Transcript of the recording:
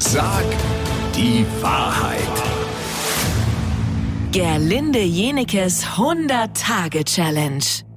Sag die Wahrheit. Gerlinde Jenekes 100-Tage-Challenge.